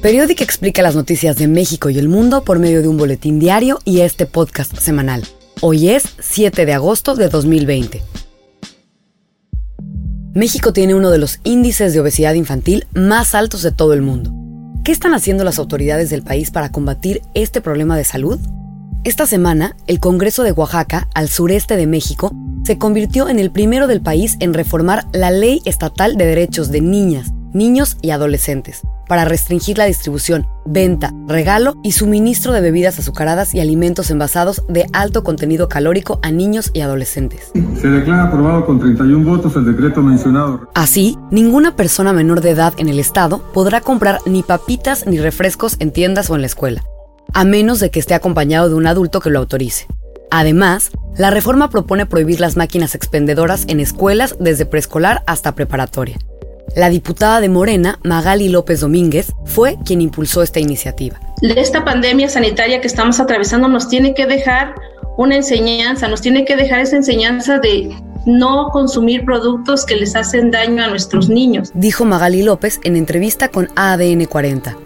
Periódica explica las noticias de México y el mundo por medio de un boletín diario y este podcast semanal. Hoy es 7 de agosto de 2020. México tiene uno de los índices de obesidad infantil más altos de todo el mundo. ¿Qué están haciendo las autoridades del país para combatir este problema de salud? Esta semana, el Congreso de Oaxaca, al sureste de México, se convirtió en el primero del país en reformar la Ley Estatal de Derechos de Niñas, Niños y Adolescentes, para restringir la distribución, venta, regalo y suministro de bebidas azucaradas y alimentos envasados de alto contenido calórico a niños y adolescentes. Se declara aprobado con 31 votos el decreto mencionado. Así, ninguna persona menor de edad en el estado podrá comprar ni papitas ni refrescos en tiendas o en la escuela, a menos de que esté acompañado de un adulto que lo autorice. Además, la reforma propone prohibir las máquinas expendedoras en escuelas desde preescolar hasta preparatoria. La diputada de Morena, Magali López Domínguez, fue quien impulsó esta iniciativa. Esta pandemia sanitaria que estamos atravesando nos tiene que dejar una enseñanza, nos tiene que dejar esa enseñanza de no consumir productos que les hacen daño a nuestros niños. Dijo Magali López en entrevista con ADN 40.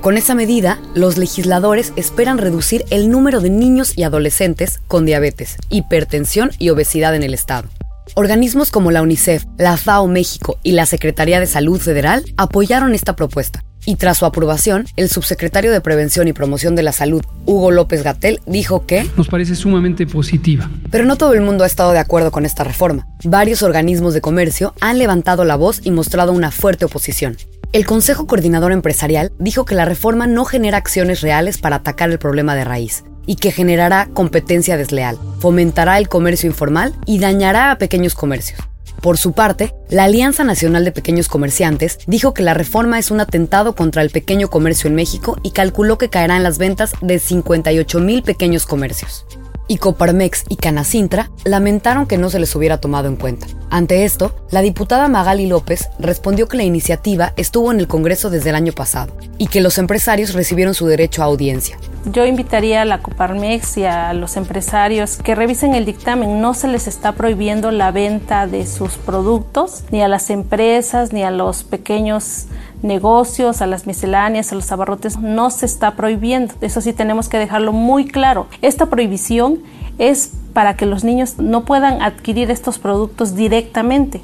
Con esa medida, los legisladores esperan reducir el número de niños y adolescentes con diabetes, hipertensión y obesidad en el Estado. Organismos como la UNICEF, la FAO México y la Secretaría de Salud Federal apoyaron esta propuesta. Y tras su aprobación, el subsecretario de Prevención y Promoción de la Salud, Hugo López Gatel, dijo que nos parece sumamente positiva. Pero no todo el mundo ha estado de acuerdo con esta reforma. Varios organismos de comercio han levantado la voz y mostrado una fuerte oposición. El Consejo Coordinador Empresarial dijo que la reforma no genera acciones reales para atacar el problema de raíz y que generará competencia desleal, fomentará el comercio informal y dañará a pequeños comercios. Por su parte, la Alianza Nacional de Pequeños Comerciantes dijo que la reforma es un atentado contra el pequeño comercio en México y calculó que caerá en las ventas de 58 mil pequeños comercios y Coparmex y Canacintra lamentaron que no se les hubiera tomado en cuenta. Ante esto, la diputada Magali López respondió que la iniciativa estuvo en el Congreso desde el año pasado y que los empresarios recibieron su derecho a audiencia. Yo invitaría a la Coparmex y a los empresarios que revisen el dictamen. No se les está prohibiendo la venta de sus productos, ni a las empresas, ni a los pequeños negocios, a las misceláneas, a los abarrotes, no se está prohibiendo. Eso sí tenemos que dejarlo muy claro. Esta prohibición es para que los niños no puedan adquirir estos productos directamente.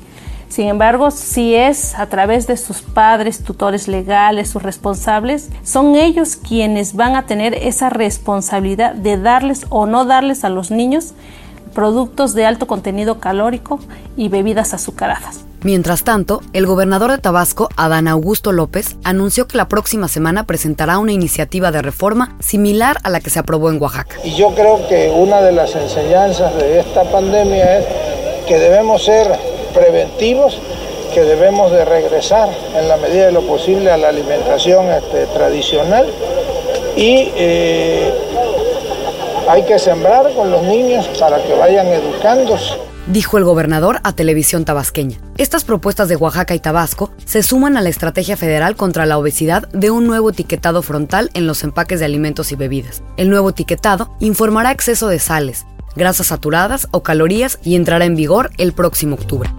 Sin embargo, si es a través de sus padres, tutores legales, sus responsables, son ellos quienes van a tener esa responsabilidad de darles o no darles a los niños productos de alto contenido calórico y bebidas azucaradas. Mientras tanto, el gobernador de Tabasco, Adán Augusto López, anunció que la próxima semana presentará una iniciativa de reforma similar a la que se aprobó en Oaxaca. Y yo creo que una de las enseñanzas de esta pandemia es que debemos ser preventivos, que debemos de regresar en la medida de lo posible a la alimentación este, tradicional y eh, hay que sembrar con los niños para que vayan educándose dijo el gobernador a Televisión Tabasqueña. Estas propuestas de Oaxaca y Tabasco se suman a la estrategia federal contra la obesidad de un nuevo etiquetado frontal en los empaques de alimentos y bebidas. El nuevo etiquetado informará exceso de sales, grasas saturadas o calorías y entrará en vigor el próximo octubre.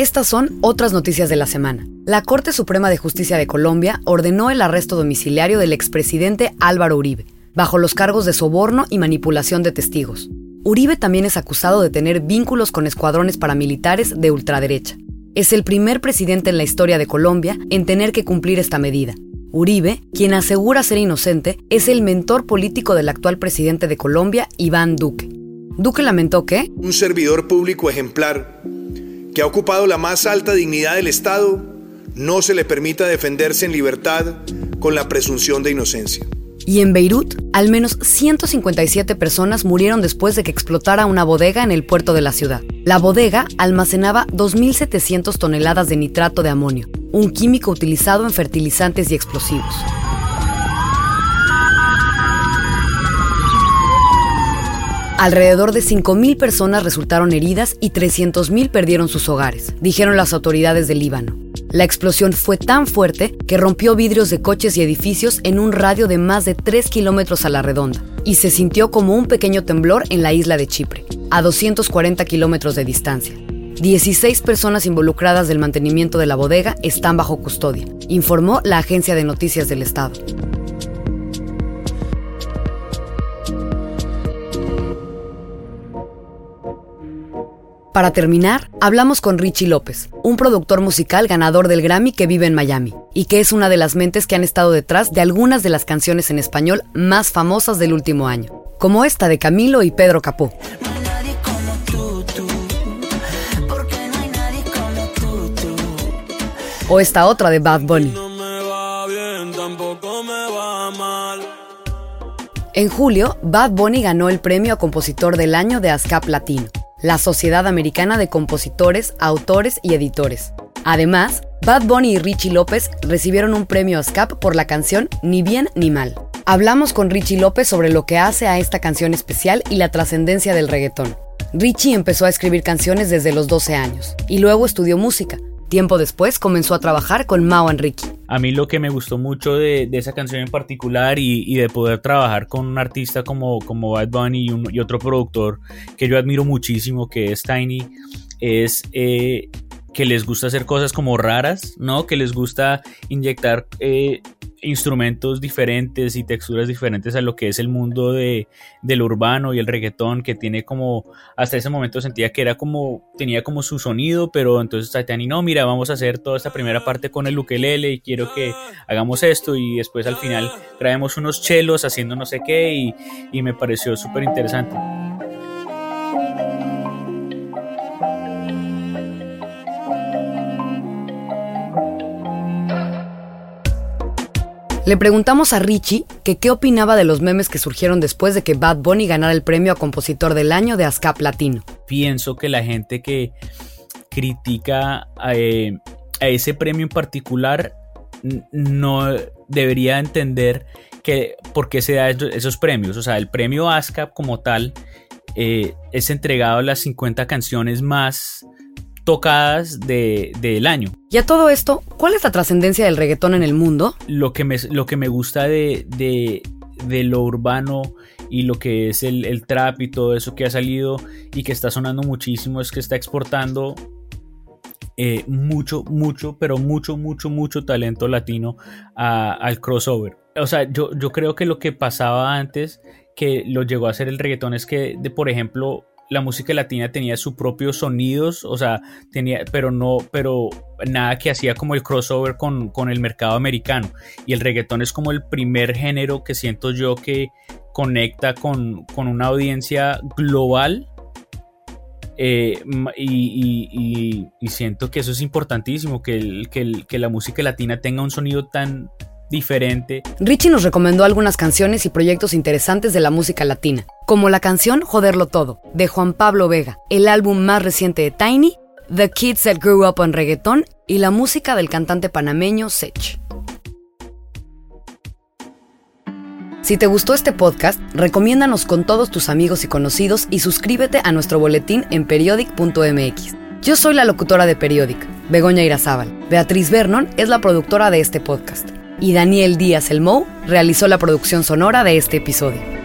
Estas son otras noticias de la semana. La Corte Suprema de Justicia de Colombia ordenó el arresto domiciliario del expresidente Álvaro Uribe bajo los cargos de soborno y manipulación de testigos. Uribe también es acusado de tener vínculos con escuadrones paramilitares de ultraderecha. Es el primer presidente en la historia de Colombia en tener que cumplir esta medida. Uribe, quien asegura ser inocente, es el mentor político del actual presidente de Colombia, Iván Duque. Duque lamentó que... Un servidor público ejemplar, que ha ocupado la más alta dignidad del Estado, no se le permita defenderse en libertad con la presunción de inocencia. Y en Beirut, al menos 157 personas murieron después de que explotara una bodega en el puerto de la ciudad. La bodega almacenaba 2.700 toneladas de nitrato de amonio, un químico utilizado en fertilizantes y explosivos. Alrededor de 5.000 personas resultaron heridas y 300.000 perdieron sus hogares, dijeron las autoridades del Líbano. La explosión fue tan fuerte que rompió vidrios de coches y edificios en un radio de más de 3 kilómetros a la redonda y se sintió como un pequeño temblor en la isla de Chipre, a 240 kilómetros de distancia. 16 personas involucradas del mantenimiento de la bodega están bajo custodia, informó la Agencia de Noticias del Estado. Para terminar, hablamos con Richie López, un productor musical ganador del Grammy que vive en Miami y que es una de las mentes que han estado detrás de algunas de las canciones en español más famosas del último año, como esta de Camilo y Pedro Capó. O esta otra de Bad Bunny. En julio, Bad Bunny ganó el premio a Compositor del Año de ASCAP Latino la Sociedad Americana de Compositores, Autores y Editores. Además, Bad Bunny y Richie López recibieron un premio ASCAP por la canción Ni bien ni mal. Hablamos con Richie López sobre lo que hace a esta canción especial y la trascendencia del reggaetón. Richie empezó a escribir canciones desde los 12 años y luego estudió música. Tiempo después comenzó a trabajar con Mao Enrique. A mí lo que me gustó mucho de, esa canción en particular y, de poder trabajar con un artista como, Bad Bunny y, otro productor que yo admiro muchísimo, que es Tiny, es eh, que les gusta hacer cosas como raras, ¿no? Que les gusta inyectar eh, instrumentos diferentes y texturas diferentes a lo que es el mundo de, del urbano y el reggaetón, que tiene como, hasta ese momento sentía que era como, tenía como su sonido, pero entonces Tatiani, no, mira, vamos a hacer toda esta primera parte con el ukelele y quiero que hagamos esto y después al final traemos unos chelos haciendo no sé qué y, y me pareció súper interesante. Le preguntamos a Richie que qué opinaba de los memes que surgieron después de que Bad Bunny ganara el premio a compositor del año de ASCAP Latino. Pienso que la gente que critica eh, a, ese premio en particular no debería entender que por qué se da esos premios. O sea, el premio ASCAP como tal eh, es entregado a las 50 canciones más tocadas del año. Y a todo esto, ¿cuál es la trascendencia del reggaetón en el mundo? Lo que me, lo que me gusta de, de, lo urbano y lo que es el, trap y todo eso que ha salido y que está sonando muchísimo es que está exportando eh, mucho, mucho, pero mucho, mucho, mucho talento latino al crossover. O sea, yo, yo creo que lo que pasaba antes que lo llegó a hacer el reggaetón es que, de, por ejemplo, la música latina tenía sus propios sonidos, o sea, tenía, pero no, pero nada que hacía como el crossover con, el mercado americano. Y el reggaetón es como el primer género que siento yo que conecta con, una audiencia global. Eh, y, siento que eso es importantísimo, que, que, que la música latina tenga un sonido tan, diferente. Richie nos recomendó algunas canciones y proyectos interesantes de la música latina, como la canción Joderlo Todo, de Juan Pablo Vega, el álbum más reciente de Tiny, The Kids That Grew Up on Reggaeton y la música del cantante panameño Sech. Si te gustó este podcast, recomiéndanos con todos tus amigos y conocidos y suscríbete a nuestro boletín en periodic.mx. Yo soy la locutora de Periodic, Begoña Irazábal. Beatriz Vernon es la productora de este podcast y Daniel Díaz El realizó la producción sonora de este episodio.